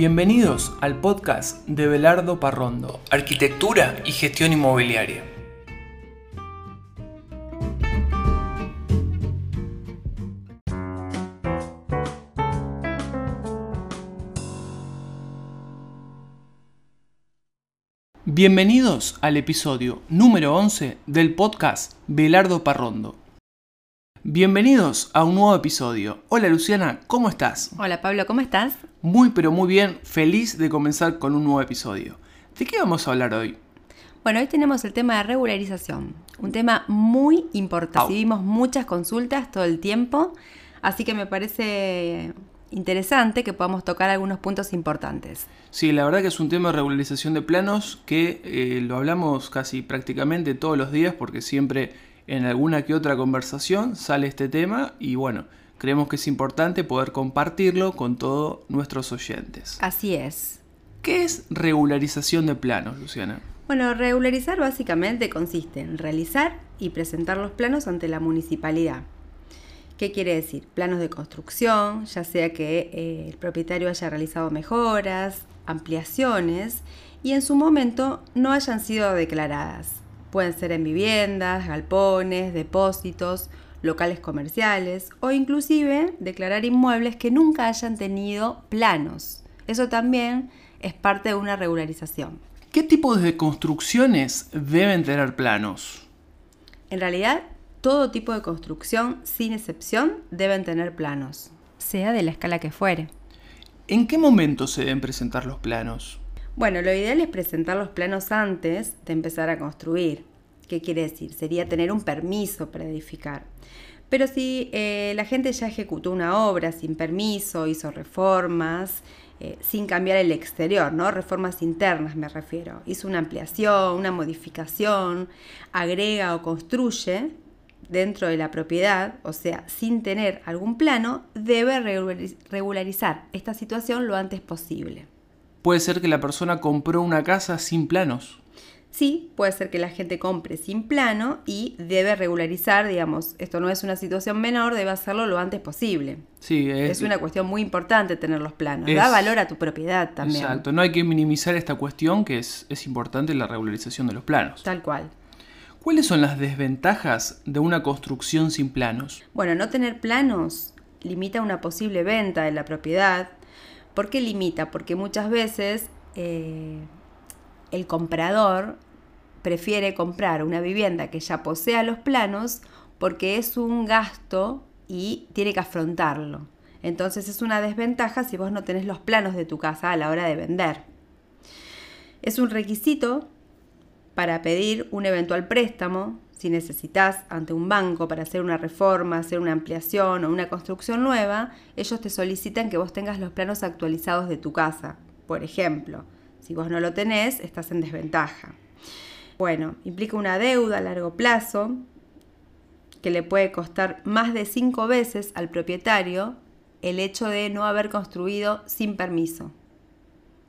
Bienvenidos al podcast de Belardo Parrondo, Arquitectura y Gestión Inmobiliaria. Bienvenidos al episodio número 11 del podcast Belardo Parrondo. Bienvenidos a un nuevo episodio. Hola Luciana, ¿cómo estás? Hola Pablo, ¿cómo estás? Muy pero muy bien, feliz de comenzar con un nuevo episodio. ¿De qué vamos a hablar hoy? Bueno, hoy tenemos el tema de regularización, un tema muy importante. Recibimos muchas consultas todo el tiempo, así que me parece interesante que podamos tocar algunos puntos importantes. Sí, la verdad que es un tema de regularización de planos que eh, lo hablamos casi prácticamente todos los días porque siempre en alguna que otra conversación sale este tema y bueno, creemos que es importante poder compartirlo con todos nuestros oyentes. Así es. ¿Qué es regularización de planos, Luciana? Bueno, regularizar básicamente consiste en realizar y presentar los planos ante la municipalidad. ¿Qué quiere decir? Planos de construcción, ya sea que eh, el propietario haya realizado mejoras, ampliaciones y en su momento no hayan sido declaradas. Pueden ser en viviendas, galpones, depósitos, locales comerciales o inclusive declarar inmuebles que nunca hayan tenido planos. Eso también es parte de una regularización. ¿Qué tipos de construcciones deben tener planos? En realidad, todo tipo de construcción, sin excepción, deben tener planos, sea de la escala que fuere. ¿En qué momento se deben presentar los planos? Bueno, lo ideal es presentar los planos antes de empezar a construir. ¿Qué quiere decir? Sería tener un permiso para edificar. Pero si eh, la gente ya ejecutó una obra sin permiso, hizo reformas, eh, sin cambiar el exterior, ¿no? Reformas internas me refiero. Hizo una ampliación, una modificación, agrega o construye, dentro de la propiedad, o sea, sin tener algún plano, debe regularizar esta situación lo antes posible. Puede ser que la persona compró una casa sin planos. Sí, puede ser que la gente compre sin plano y debe regularizar, digamos, esto no es una situación menor, debe hacerlo lo antes posible. Sí, es, una cuestión muy importante tener los planos, da valor a tu propiedad también. Exacto, no hay que minimizar esta cuestión que es, es importante la regularización de los planos. Tal cual. ¿Cuáles son las desventajas de una construcción sin planos? Bueno, no tener planos limita una posible venta de la propiedad. ¿Por qué limita? Porque muchas veces eh, el comprador prefiere comprar una vivienda que ya posea los planos porque es un gasto y tiene que afrontarlo. Entonces es una desventaja si vos no tenés los planos de tu casa a la hora de vender. Es un requisito para pedir un eventual préstamo, si necesitas ante un banco para hacer una reforma, hacer una ampliación o una construcción nueva, ellos te solicitan que vos tengas los planos actualizados de tu casa. Por ejemplo, si vos no lo tenés, estás en desventaja. Bueno, implica una deuda a largo plazo que le puede costar más de cinco veces al propietario el hecho de no haber construido sin permiso,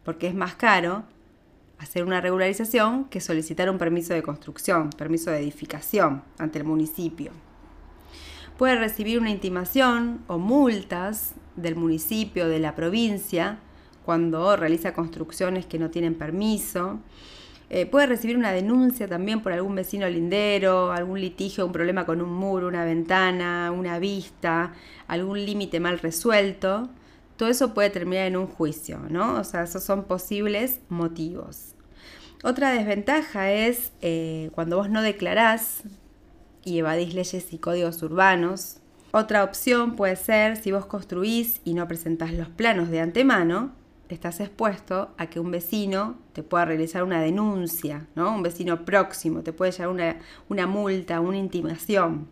porque es más caro hacer una regularización que solicitar un permiso de construcción, permiso de edificación ante el municipio. Puede recibir una intimación o multas del municipio, de la provincia, cuando realiza construcciones que no tienen permiso. Eh, puede recibir una denuncia también por algún vecino lindero, algún litigio, un problema con un muro, una ventana, una vista, algún límite mal resuelto todo eso puede terminar en un juicio, ¿no? O sea, esos son posibles motivos. Otra desventaja es eh, cuando vos no declarás y evadís leyes y códigos urbanos. Otra opción puede ser si vos construís y no presentás los planos de antemano, estás expuesto a que un vecino te pueda realizar una denuncia, ¿no? Un vecino próximo te puede llevar una, una multa, una intimación.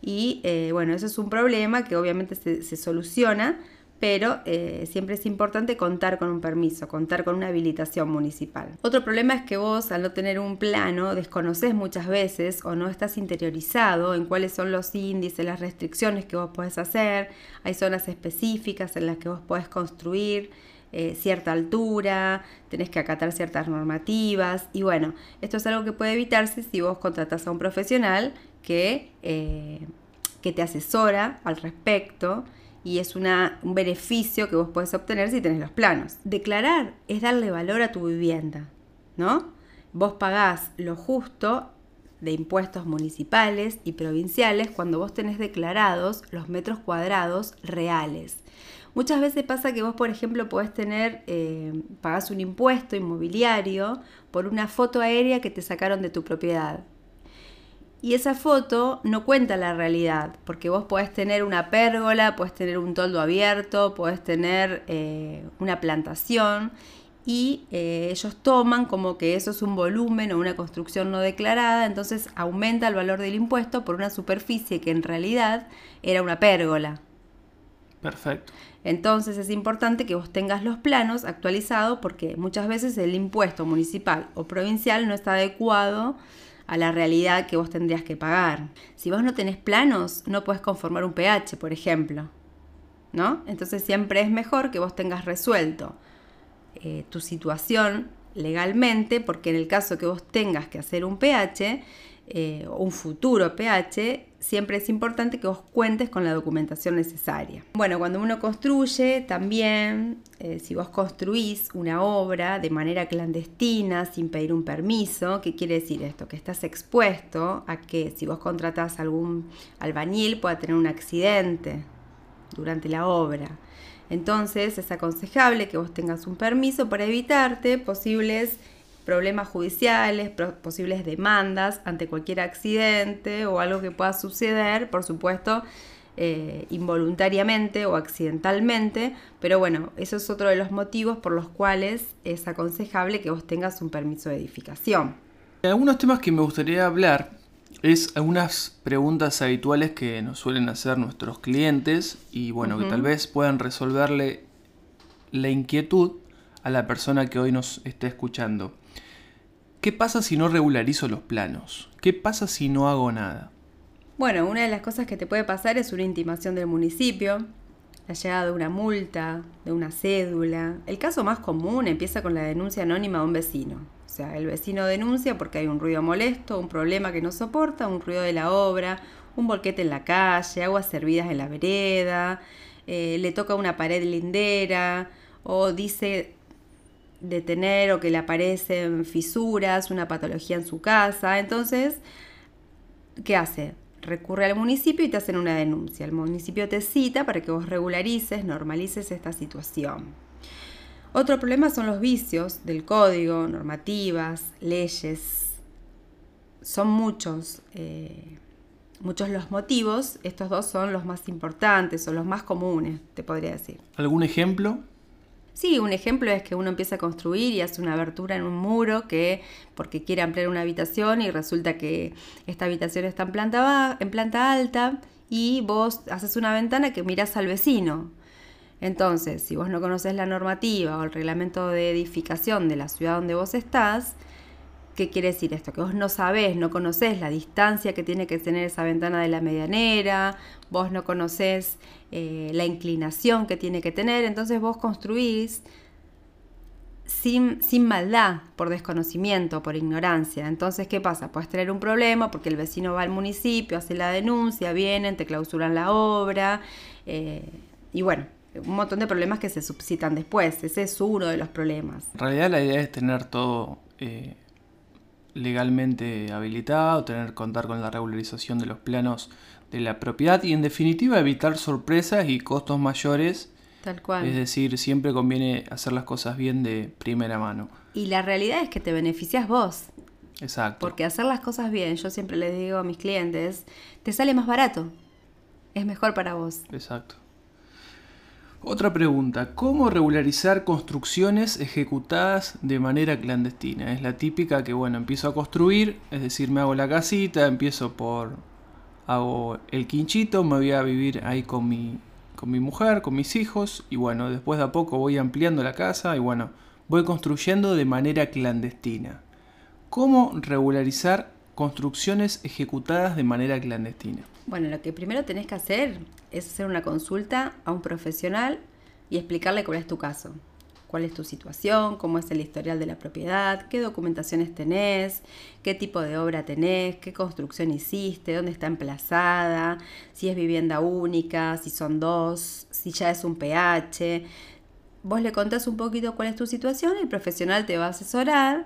Y eh, bueno, eso es un problema que obviamente se, se soluciona pero eh, siempre es importante contar con un permiso, contar con una habilitación municipal. Otro problema es que vos al no tener un plano desconoces muchas veces o no estás interiorizado en cuáles son los índices, las restricciones que vos podés hacer, hay zonas específicas en las que vos podés construir. Eh, cierta altura, tenés que acatar ciertas normativas y bueno, esto es algo que puede evitarse si vos contratás a un profesional que, eh, que te asesora al respecto y es una, un beneficio que vos podés obtener si tenés los planos. Declarar es darle valor a tu vivienda, ¿no? Vos pagás lo justo de impuestos municipales y provinciales cuando vos tenés declarados los metros cuadrados reales. Muchas veces pasa que vos, por ejemplo, podés tener, eh, pagás un impuesto inmobiliario por una foto aérea que te sacaron de tu propiedad. Y esa foto no cuenta la realidad, porque vos podés tener una pérgola, podés tener un toldo abierto, podés tener eh, una plantación y eh, ellos toman como que eso es un volumen o una construcción no declarada, entonces aumenta el valor del impuesto por una superficie que en realidad era una pérgola. Perfecto. Entonces es importante que vos tengas los planos actualizados porque muchas veces el impuesto municipal o provincial no está adecuado a la realidad que vos tendrías que pagar. Si vos no tenés planos, no puedes conformar un pH, por ejemplo. ¿No? Entonces siempre es mejor que vos tengas resuelto eh, tu situación legalmente, porque en el caso que vos tengas que hacer un pH, eh, un futuro pH, siempre es importante que vos cuentes con la documentación necesaria. Bueno, cuando uno construye, también, eh, si vos construís una obra de manera clandestina, sin pedir un permiso, ¿qué quiere decir esto? Que estás expuesto a que si vos contratás algún albañil pueda tener un accidente durante la obra. Entonces es aconsejable que vos tengas un permiso para evitarte posibles problemas judiciales, posibles demandas ante cualquier accidente o algo que pueda suceder, por supuesto, eh, involuntariamente o accidentalmente, pero bueno, eso es otro de los motivos por los cuales es aconsejable que vos tengas un permiso de edificación. Algunos temas que me gustaría hablar es algunas preguntas habituales que nos suelen hacer nuestros clientes y bueno, que tal vez puedan resolverle la inquietud a la persona que hoy nos está escuchando. ¿Qué pasa si no regularizo los planos? ¿Qué pasa si no hago nada? Bueno, una de las cosas que te puede pasar es una intimación del municipio, la llegada de una multa, de una cédula. El caso más común empieza con la denuncia anónima de un vecino. O sea, el vecino denuncia porque hay un ruido molesto, un problema que no soporta, un ruido de la obra, un volquete en la calle, aguas servidas en la vereda, eh, le toca una pared lindera o dice de tener o que le aparecen fisuras, una patología en su casa. Entonces, ¿qué hace? Recurre al municipio y te hacen una denuncia. El municipio te cita para que vos regularices, normalices esta situación. Otro problema son los vicios del código, normativas, leyes. Son muchos, eh, muchos los motivos. Estos dos son los más importantes o los más comunes, te podría decir. ¿Algún ejemplo? Sí, un ejemplo es que uno empieza a construir y hace una abertura en un muro que porque quiere ampliar una habitación y resulta que esta habitación está en planta, en planta alta y vos haces una ventana que miras al vecino. Entonces, si vos no conoces la normativa o el reglamento de edificación de la ciudad donde vos estás, ¿Qué quiere decir esto? Que vos no sabés, no conocés la distancia que tiene que tener esa ventana de la medianera, vos no conocés eh, la inclinación que tiene que tener, entonces vos construís sin, sin, maldad, por desconocimiento, por ignorancia. Entonces, ¿qué pasa? Puedes tener un problema porque el vecino va al municipio, hace la denuncia, vienen, te clausuran la obra, eh, y bueno, un montón de problemas que se suscitan después. Ese es uno de los problemas. En realidad la idea es tener todo eh, legalmente habilitado, tener contar con la regularización de los planos de la propiedad y en definitiva evitar sorpresas y costos mayores. Tal cual. Es decir, siempre conviene hacer las cosas bien de primera mano. Y la realidad es que te beneficias vos. Exacto. Porque hacer las cosas bien, yo siempre les digo a mis clientes, te sale más barato. Es mejor para vos. Exacto. Otra pregunta, ¿cómo regularizar construcciones ejecutadas de manera clandestina? Es la típica que, bueno, empiezo a construir, es decir, me hago la casita, empiezo por, hago el quinchito, me voy a vivir ahí con mi, con mi mujer, con mis hijos, y bueno, después de a poco voy ampliando la casa y bueno, voy construyendo de manera clandestina. ¿Cómo regularizar construcciones ejecutadas de manera clandestina? Bueno, lo que primero tenés que hacer es hacer una consulta a un profesional y explicarle cuál es tu caso. cuál es tu situación, cómo es el historial de la propiedad, qué documentaciones tenés, qué tipo de obra tenés, qué construcción hiciste, dónde está emplazada, si es vivienda única, si son dos, si ya es un PH. Vos le contás un poquito cuál es tu situación el profesional te va a asesorar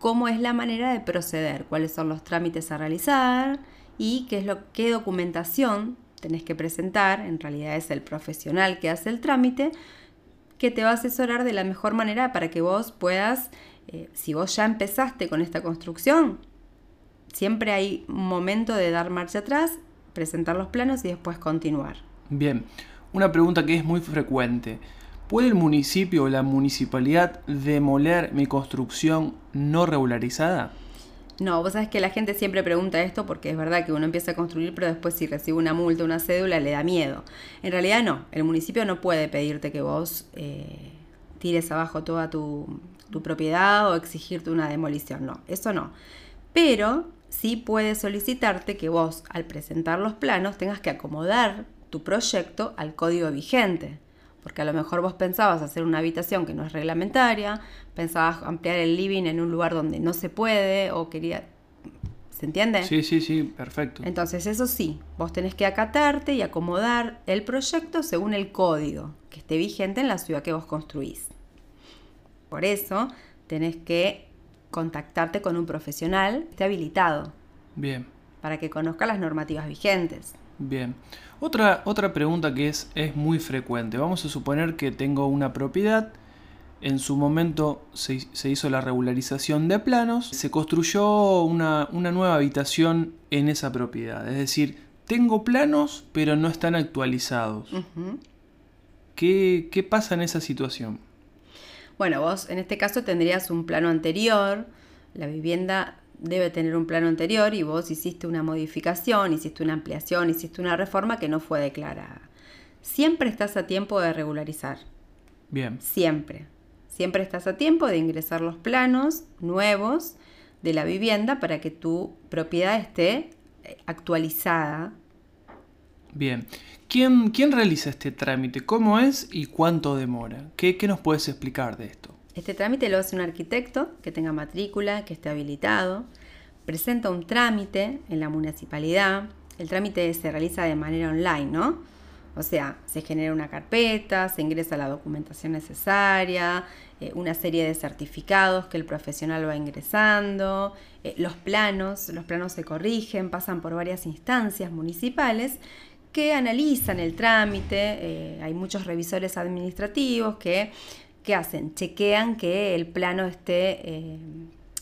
cómo es la manera de proceder, cuáles son los trámites a realizar y qué es lo qué documentación tenés que presentar, en realidad es el profesional que hace el trámite, que te va a asesorar de la mejor manera para que vos puedas, eh, si vos ya empezaste con esta construcción, siempre hay momento de dar marcha atrás, presentar los planos y después continuar. Bien, una pregunta que es muy frecuente. ¿Puede el municipio o la municipalidad demoler mi construcción no regularizada? No, vos sabés que la gente siempre pregunta esto porque es verdad que uno empieza a construir, pero después si recibe una multa, una cédula, le da miedo. En realidad no, el municipio no puede pedirte que vos eh, tires abajo toda tu, tu propiedad o exigirte una demolición, no, eso no. Pero sí puede solicitarte que vos, al presentar los planos, tengas que acomodar tu proyecto al código vigente porque a lo mejor vos pensabas hacer una habitación que no es reglamentaria, pensabas ampliar el living en un lugar donde no se puede o quería... ¿Se entiende? Sí, sí, sí, perfecto. Entonces eso sí, vos tenés que acatarte y acomodar el proyecto según el código que esté vigente en la ciudad que vos construís. Por eso tenés que contactarte con un profesional que esté habilitado. Bien. Para que conozca las normativas vigentes. Bien. Otra, otra pregunta que es, es muy frecuente. Vamos a suponer que tengo una propiedad. En su momento se, hizo la regularización de planos. Se construyó una, nueva habitación en esa propiedad. Es decir, tengo planos pero no están actualizados. ¿Qué, ¿Qué pasa en esa situación? Bueno, vos en este caso tendrías un plano anterior. La vivienda debe tener un plano anterior y vos hiciste una modificación, hiciste una ampliación, hiciste una reforma que no fue declarada. Siempre estás a tiempo de regularizar. Bien. Siempre. Siempre estás a tiempo de ingresar los planos nuevos de la vivienda para que tu propiedad esté eh, actualizada. Bien. ¿Quién, quién realiza este trámite? ¿Cómo es y cuánto demora? ¿Qué, ¿Qué nos puedes explicar de esto? Este trámite lo hace un arquitecto que tenga matrícula, que esté habilitado, presenta un trámite en la municipalidad, el trámite se realiza de manera online, ¿no? O sea, se genera una carpeta, se ingresa la documentación necesaria, eh, una serie de certificados que el profesional va ingresando, eh, los planos, los planos se corrigen, pasan por varias instancias municipales que analizan el trámite, eh, hay muchos revisores administrativos que ¿qué hacen? Chequean que el plano esté eh,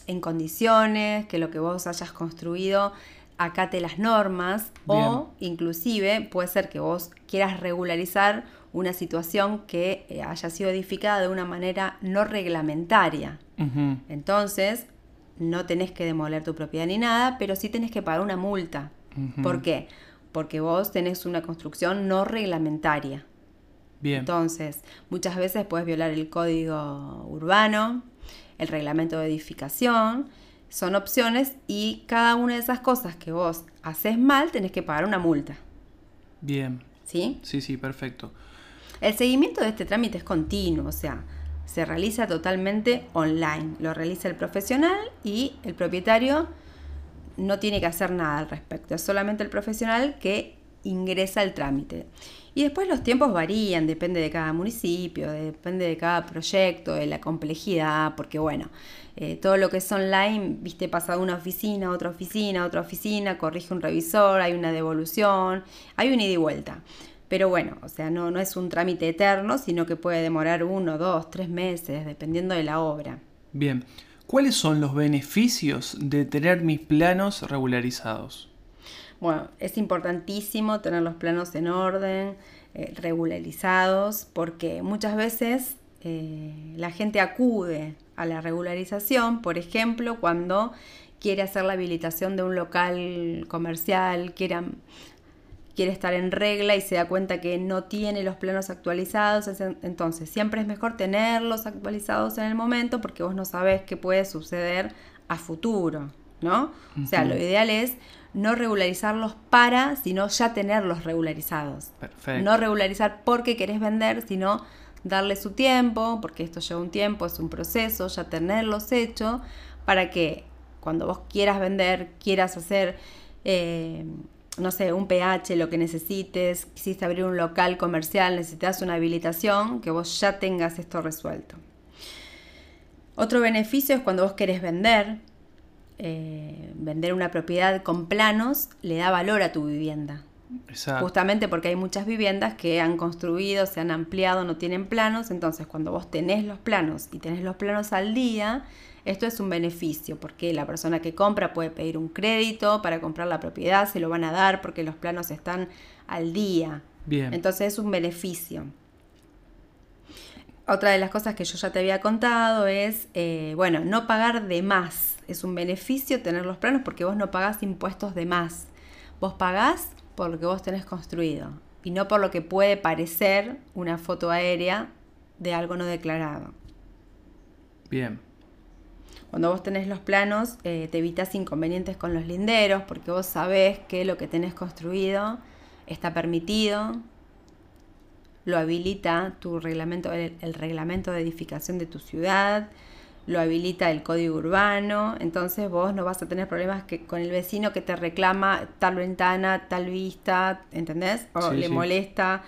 en condiciones, que lo que vos hayas construido acate las normas o inclusive puede ser que vos quieras regularizar una situación que eh, haya sido edificada de una manera no reglamentaria. Entonces, no tenés que demoler tu propiedad ni nada, pero sí tenés que pagar una multa. ¿Por qué? Porque vos tenés una construcción no reglamentaria. Entonces, muchas veces puedes violar el código urbano, el reglamento de edificación, son opciones y cada una de esas cosas que vos haces mal tenés que pagar una multa. Bien. ¿Sí? Sí, sí, perfecto. El seguimiento de este trámite es continuo, o sea, se realiza totalmente online. Lo realiza el profesional y el propietario no tiene que hacer nada al respecto. Es solamente el profesional que ingresa el trámite. Y después los tiempos varían, depende de cada municipio, depende de cada proyecto, de la complejidad, porque bueno, eh, todo lo que es online, viste, pasa de una oficina a otra oficina, a otra oficina, corrige un revisor, hay una devolución, hay un ida y vuelta. Pero bueno, o sea, no, no es un trámite eterno, sino que puede demorar uno, dos, tres meses, dependiendo de la obra. Bien, ¿cuáles son los beneficios de tener mis planos regularizados? Bueno, es importantísimo tener los planos en orden, eh, regularizados, porque muchas veces eh, la gente acude a la regularización, por ejemplo, cuando quiere hacer la habilitación de un local comercial, quiere, quiere estar en regla y se da cuenta que no tiene los planos actualizados. Entonces, siempre es mejor tenerlos actualizados en el momento porque vos no sabés qué puede suceder a futuro, ¿no? O sea, lo ideal es no regularizarlos para, sino ya tenerlos regularizados. Perfecto. No regularizar porque querés vender, sino darle su tiempo, porque esto lleva un tiempo, es un proceso, ya tenerlos hechos, para que cuando vos quieras vender, quieras hacer, eh, no sé, un PH, lo que necesites, quisiste abrir un local comercial, necesitas una habilitación, que vos ya tengas esto resuelto. Otro beneficio es cuando vos querés vender, eh, vender una propiedad con planos, le da valor a tu vivienda. Justamente porque hay muchas viviendas que han construido, se han ampliado, no tienen planos. Entonces, cuando vos tenés los planos y tenés los planos al día, esto es un beneficio porque la persona que compra puede pedir un crédito para comprar la propiedad, se lo van a dar porque los planos están al día. Bien. Entonces es un beneficio. Otra de las cosas que yo ya te había contado es, eh, bueno, no pagar de más. Es un beneficio tener los planos porque vos no pagás impuestos de más. Vos pagás por lo que vos tenés construido y no por lo que puede parecer una foto aérea de algo no declarado. Bien. Cuando vos tenés los planos, eh, te evitas inconvenientes con los linderos porque vos sabés que lo que tenés construido está permitido, lo habilita tu reglamento, el, reglamento de edificación de tu ciudad, lo habilita el código urbano, entonces vos no vas a tener problemas que, con el vecino que te reclama tal ventana, tal vista, ¿entendés? O le molesta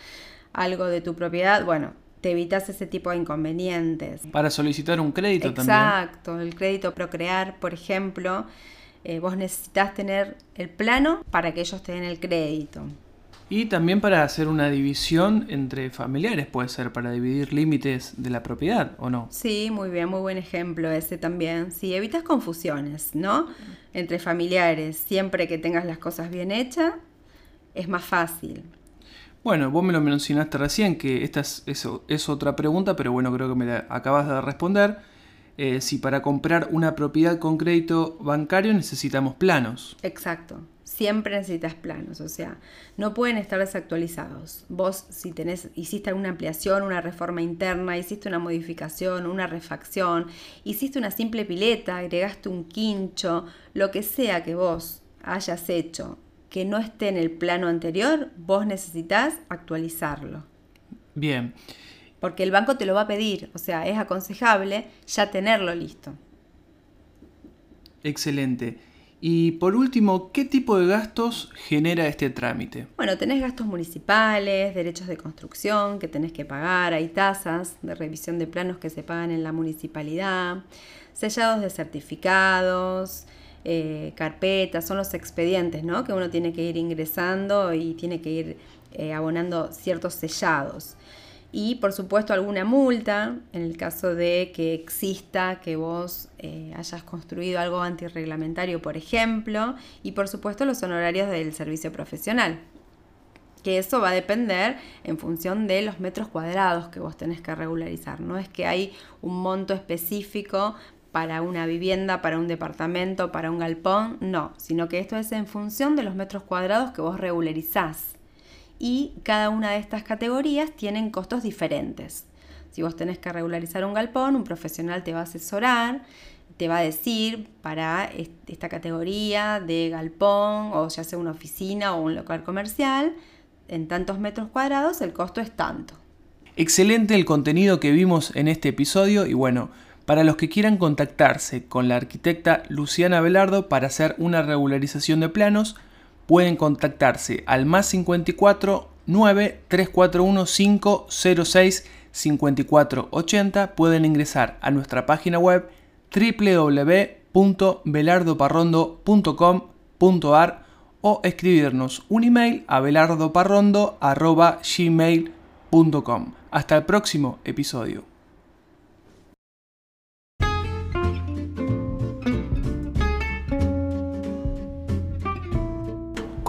algo de tu propiedad, bueno, te evitas ese tipo de inconvenientes. Para solicitar un crédito también. Exacto, el crédito Procrear, por ejemplo, eh, vos necesitas tener el plano para que ellos te den el crédito. Y también para hacer una división entre familiares, puede ser, para dividir límites de la propiedad, ¿o no? Sí, muy bien, muy buen ejemplo ese también. Sí, evitas confusiones, ¿no? Entre familiares, siempre que tengas las cosas bien hechas, es más fácil. Bueno, vos me lo mencionaste recién, que esta es, es otra pregunta, pero bueno, creo que me la acabas de responder. Eh, si para comprar una propiedad con crédito bancario necesitamos planos. Exacto siempre necesitas planos, o sea, no pueden estar desactualizados. Vos, si tenés, hiciste alguna ampliación, una reforma interna, hiciste una modificación, una refacción, hiciste una simple pileta, agregaste un quincho, lo que sea que vos hayas hecho que no esté en el plano anterior, vos necesitas actualizarlo. Bien. Porque el banco te lo va a pedir, o sea, es aconsejable ya tenerlo listo. Excelente. Y por último, ¿qué tipo de gastos genera este trámite? Bueno, tenés gastos municipales, derechos de construcción que tenés que pagar, hay tasas de revisión de planos que se pagan en la municipalidad, sellados de certificados, eh, carpetas, son los expedientes ¿no? que uno tiene que ir ingresando y tiene que ir eh, abonando ciertos sellados y por supuesto alguna multa en el caso de que exista que vos eh, hayas construido algo antirreglamentario, por ejemplo, y por supuesto los honorarios del servicio profesional, que eso va a depender en función de los metros cuadrados que vos tenés que regularizar. No es que hay un monto específico para una vivienda, para un departamento, para un galpón, no, sino que esto es en función de los metros cuadrados que vos regularizás y cada una de estas categorías tienen costos diferentes. Si vos tenés que regularizar un galpón, un profesional te va a asesorar, te va a decir para esta categoría de galpón o ya sea una oficina o un local comercial, en tantos metros cuadrados el costo es tanto. Excelente el contenido que vimos en este episodio y bueno, para los que quieran contactarse con la arquitecta Luciana Velardo para hacer una regularización de planos, pueden contactarse al más 54 9 341 506 5480. Pueden ingresar a nuestra página web www.belardoparrondo.com.ar o escribirnos un email a belardoparrondo.gmail.com. Hasta el próximo episodio.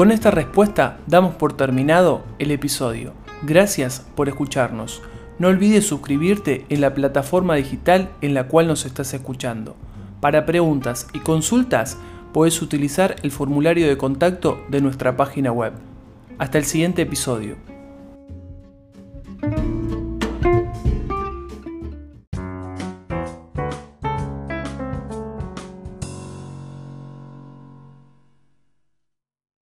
Con esta respuesta damos por terminado el episodio. Gracias por escucharnos. No olvides suscribirte en la plataforma digital en la cual nos estás escuchando. Para preguntas y consultas, puedes utilizar el formulario de contacto de nuestra página web. Hasta el siguiente episodio.